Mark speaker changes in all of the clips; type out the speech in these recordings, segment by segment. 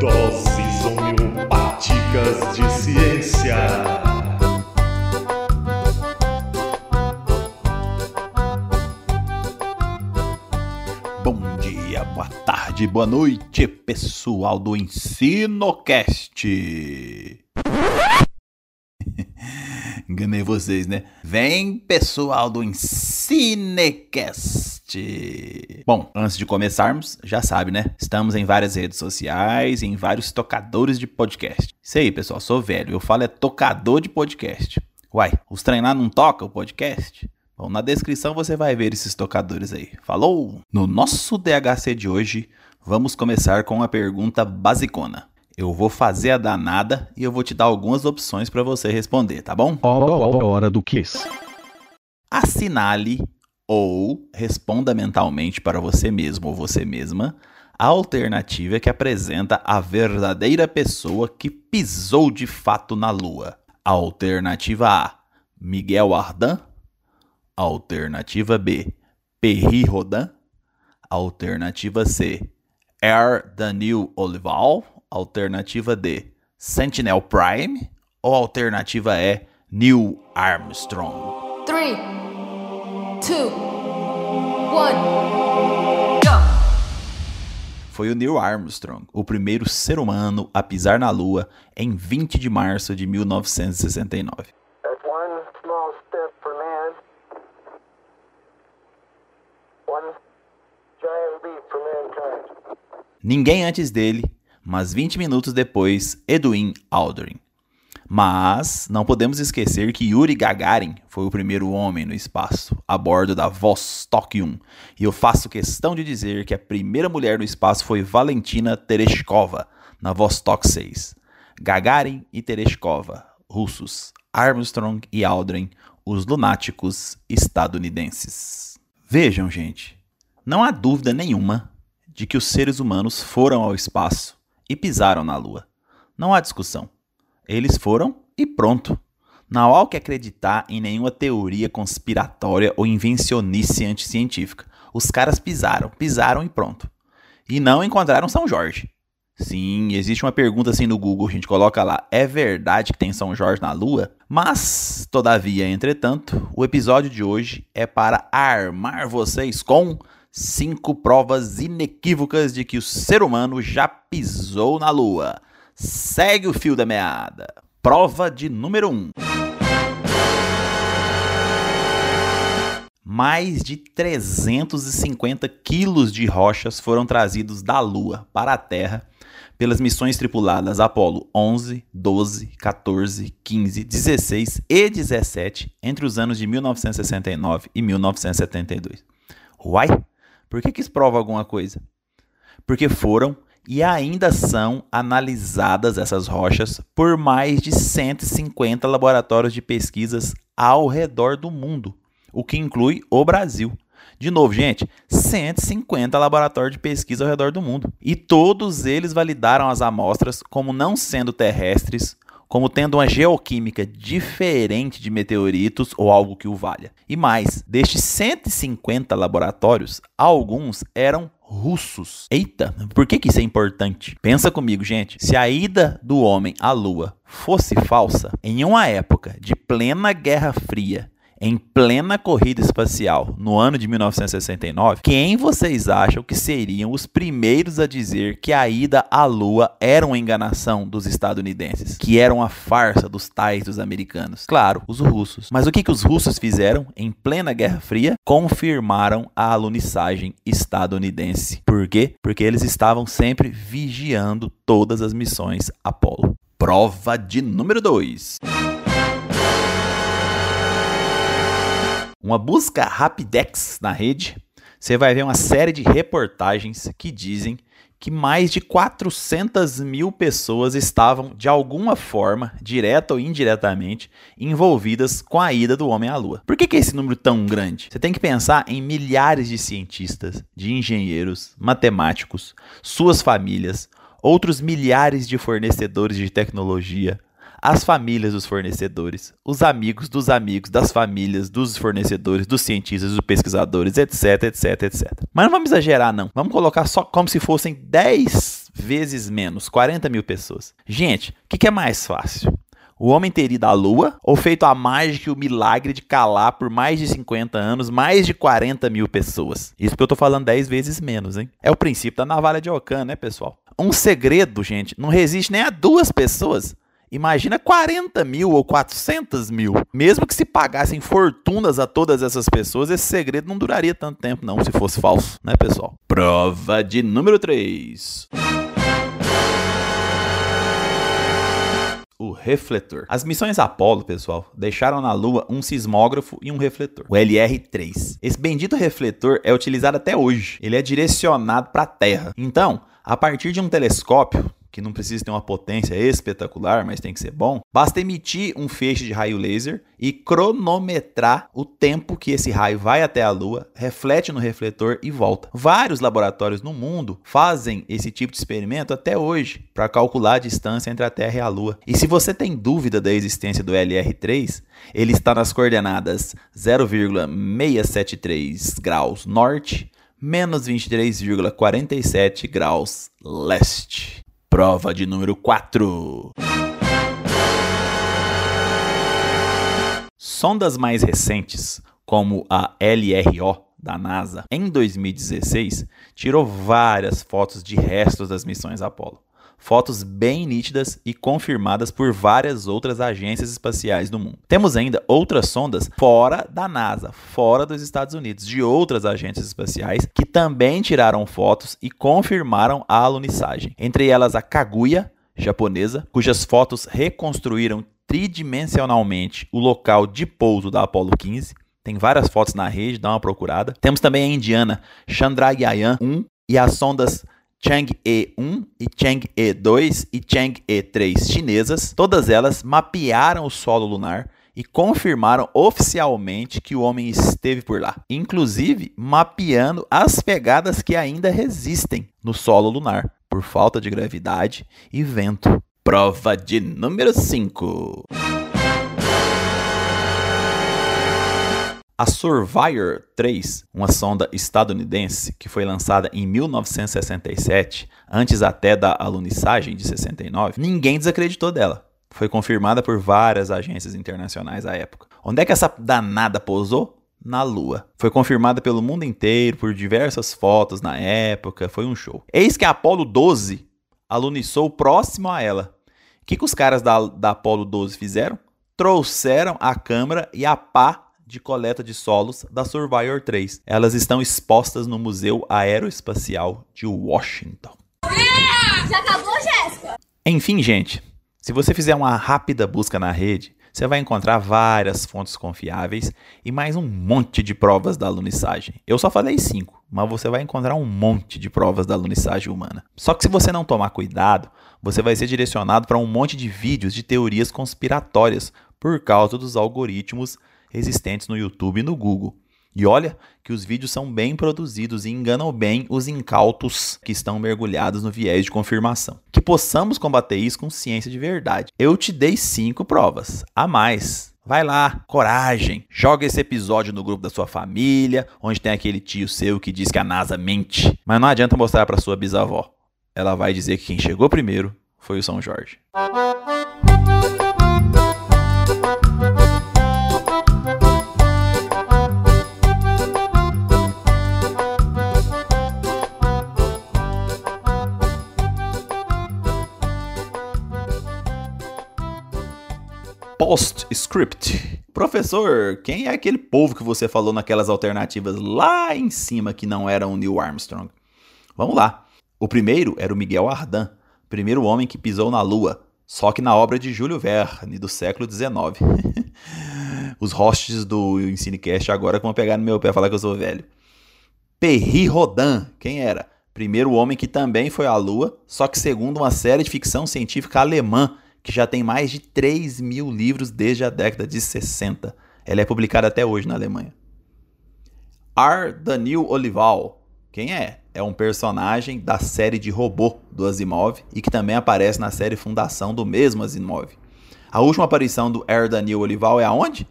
Speaker 1: Doses homeopáticas de ciência.
Speaker 2: Bom dia, boa tarde, boa noite, pessoal do EnsinoCast. Enganei vocês, né? Vem, pessoal do Ensinecast. Bom, antes de começarmos, já sabe, né? Estamos em várias redes sociais em vários tocadores de podcast. Isso aí, pessoal, sou velho. Eu falo é tocador de podcast. Uai, os treinar não toca o podcast? Bom, na descrição você vai ver esses tocadores aí. Falou! No nosso DHC de hoje, vamos começar com uma pergunta basicona. Eu vou fazer a danada e eu vou te dar algumas opções para você responder, tá bom?
Speaker 3: Hora, hora do quiz.
Speaker 2: Assinale ou responda mentalmente para você mesmo ou você mesma a alternativa que apresenta a verdadeira pessoa que pisou de fato na Lua. Alternativa A: Miguel Ardan. Alternativa B: Perry Rodin. Alternativa C: Air Daniel Olival. Alternativa D: Sentinel Prime. Ou alternativa E: Neil Armstrong.
Speaker 4: Three, two, one, go!
Speaker 2: Foi o Neil Armstrong, o primeiro ser humano a pisar na Lua em 20 de março de 1969.
Speaker 5: That's one small step for man, one giant leap for mankind.
Speaker 2: Ninguém antes dele, mas 20 minutos depois, Edwin Aldrin. Mas não podemos esquecer que Yuri Gagarin foi o primeiro homem no espaço, a bordo da Vostok 1. E eu faço questão de dizer que a primeira mulher no espaço foi Valentina Tereshkova, na Vostok 6. Gagarin e Tereshkova, russos, Armstrong e Aldrin, os lunáticos estadunidenses. Vejam, gente, não há dúvida nenhuma de que os seres humanos foram ao espaço e pisaram na Lua. Não há discussão. Eles foram e pronto. Não há o que acreditar em nenhuma teoria conspiratória ou invencionice anticientífica. Os caras pisaram, pisaram e pronto. E não encontraram São Jorge. Sim, existe uma pergunta assim no Google, a gente coloca lá: é verdade que tem São Jorge na Lua? Mas, todavia, entretanto, o episódio de hoje é para armar vocês com cinco provas inequívocas de que o ser humano já pisou na Lua. Segue o fio da meada. Prova de número 1. Um. Mais de 350 quilos de rochas foram trazidos da Lua para a Terra pelas missões tripuladas Apollo 11, 12, 14, 15, 16 e 17 entre os anos de 1969 e 1972. Uai, por que, que isso prova alguma coisa? Porque foram e ainda são analisadas essas rochas por mais de 150 laboratórios de pesquisas ao redor do mundo, o que inclui o Brasil. De novo, gente, 150 laboratórios de pesquisa ao redor do mundo. E todos eles validaram as amostras como não sendo terrestres, como tendo uma geoquímica diferente de meteoritos ou algo que o valha. E mais, destes 150 laboratórios, alguns eram russos. Eita, por que, que isso é importante? Pensa comigo, gente. Se a ida do homem à Lua fosse falsa, em uma época de plena Guerra Fria, em plena corrida espacial, no ano de 1969, quem vocês acham que seriam os primeiros a dizer que a ida à Lua era uma enganação dos estadunidenses, que era uma farsa dos tais dos americanos? Claro, os russos. Mas o que, que os russos fizeram em plena Guerra Fria? Confirmaram a alunissagem estadunidense. Por quê? Porque eles estavam sempre vigiando todas as missões Apollo. Prova de número 2. Uma busca Rapidex na rede, você vai ver uma série de reportagens que dizem que mais de 400 mil pessoas estavam, de alguma forma, direta ou indiretamente, envolvidas com a ida do homem à Lua. Por que, que é esse número tão grande? Você tem que pensar em milhares de cientistas, de engenheiros, matemáticos, suas famílias, outros milhares de fornecedores de tecnologia, as famílias dos fornecedores, os amigos dos amigos das famílias, dos fornecedores, dos cientistas, dos pesquisadores, etc, etc, etc. Mas não vamos exagerar, não. Vamos colocar só como se fossem 10 vezes menos 40 mil pessoas. Gente, o que, que é mais fácil? O homem ter ido à lua ou feito a mágica e o milagre de calar por mais de 50 anos mais de 40 mil pessoas? Isso porque eu tô falando 10 vezes menos, hein? É o princípio da navalha de Ocã, né, pessoal? Um segredo, gente, não resiste nem a duas pessoas. Imagina 40 mil ou 400 mil. Mesmo que se pagassem fortunas a todas essas pessoas, esse segredo não duraria tanto tempo, não, se fosse falso, né, pessoal? Prova de número 3. o refletor. As missões Apollo, pessoal, deixaram na Lua um sismógrafo e um refletor, o LR-3. Esse bendito refletor é utilizado até hoje. Ele é direcionado para a Terra. Então, a partir de um telescópio, que não precisa ter uma potência espetacular, mas tem que ser bom, basta emitir um feixe de raio laser e cronometrar o tempo que esse raio vai até a Lua, reflete no refletor e volta. Vários laboratórios no mundo fazem esse tipo de experimento até hoje para calcular a distância entre a Terra e a Lua. E se você tem dúvida da existência do LR3, ele está nas coordenadas 0,673 graus norte menos 23,47 graus leste. Prova de número 4. Sondas mais recentes, como a LRO da NASA, em 2016, tirou várias fotos de restos das missões Apollo fotos bem nítidas e confirmadas por várias outras agências espaciais do mundo. Temos ainda outras sondas fora da NASA, fora dos Estados Unidos, de outras agências espaciais que também tiraram fotos e confirmaram a alunissagem. Entre elas a Kaguya, japonesa, cujas fotos reconstruíram tridimensionalmente o local de pouso da Apollo 15. Tem várias fotos na rede, dá uma procurada. Temos também a indiana Chandrayaan 1 e as sondas Chang'e 1 e Chang'e 2 e Chang'e 3 chinesas, todas elas mapearam o solo lunar e confirmaram oficialmente que o homem esteve por lá, inclusive mapeando as pegadas que ainda resistem no solo lunar por falta de gravidade e vento. Prova de número 5. A Surveyor 3, uma sonda estadunidense que foi lançada em 1967, antes até da alunissagem de 69, ninguém desacreditou dela. Foi confirmada por várias agências internacionais à época. Onde é que essa danada pousou? Na Lua. Foi confirmada pelo mundo inteiro por diversas fotos na época, foi um show. Eis que a Apollo 12 alunissou próximo a ela. O que, que os caras da, da Apollo 12 fizeram? Trouxeram a câmera e a pá de coleta de solos da Surveyor 3. Elas estão expostas no Museu Aeroespacial de Washington.
Speaker 3: Já acabou, Jéssica?
Speaker 2: Enfim, gente, se você fizer uma rápida busca na rede, você vai encontrar várias fontes confiáveis e mais um monte de provas da alunissagem. Eu só falei cinco, mas você vai encontrar um monte de provas da alunissagem humana. Só que se você não tomar cuidado, você vai ser direcionado para um monte de vídeos de teorias conspiratórias por causa dos algoritmos existentes no YouTube e no Google. E olha que os vídeos são bem produzidos e enganam bem os incautos que estão mergulhados no viés de confirmação. Que possamos combater isso com ciência de verdade. Eu te dei cinco provas, a mais. Vai lá, coragem. Joga esse episódio no grupo da sua família, onde tem aquele tio seu que diz que a NASA mente. Mas não adianta mostrar para sua bisavó. Ela vai dizer que quem chegou primeiro foi o São Jorge. Postscript. Professor, quem é aquele povo que você falou naquelas alternativas lá em cima que não eram o Neil Armstrong? Vamos lá. O primeiro era o Miguel Ardan, primeiro homem que pisou na Lua, só que na obra de Júlio Verne, do século XIX. Os hosts do Ensinecast agora vão pegar no meu pé e falar que eu sou velho. Perry Rodin, quem era? Primeiro homem que também foi à Lua, só que segundo uma série de ficção científica alemã que já tem mais de 3 mil livros desde a década de 60. Ela é publicada até hoje na Alemanha. R. Daniel Olival. Quem é? É um personagem da série de robô do Asimov e que também aparece na série Fundação do mesmo Asimov. A última aparição do R. Daniel Olival é aonde?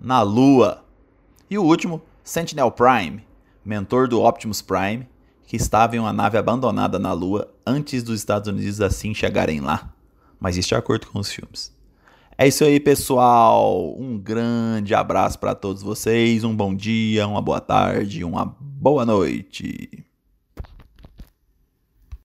Speaker 2: Na Lua. E o último, Sentinel Prime, mentor do Optimus Prime, que estava em uma nave abandonada na Lua antes dos Estados Unidos assim chegarem lá. Mas isso de acordo com os filmes. É isso aí, pessoal. Um grande abraço para todos vocês. Um bom dia, uma boa tarde, uma boa noite.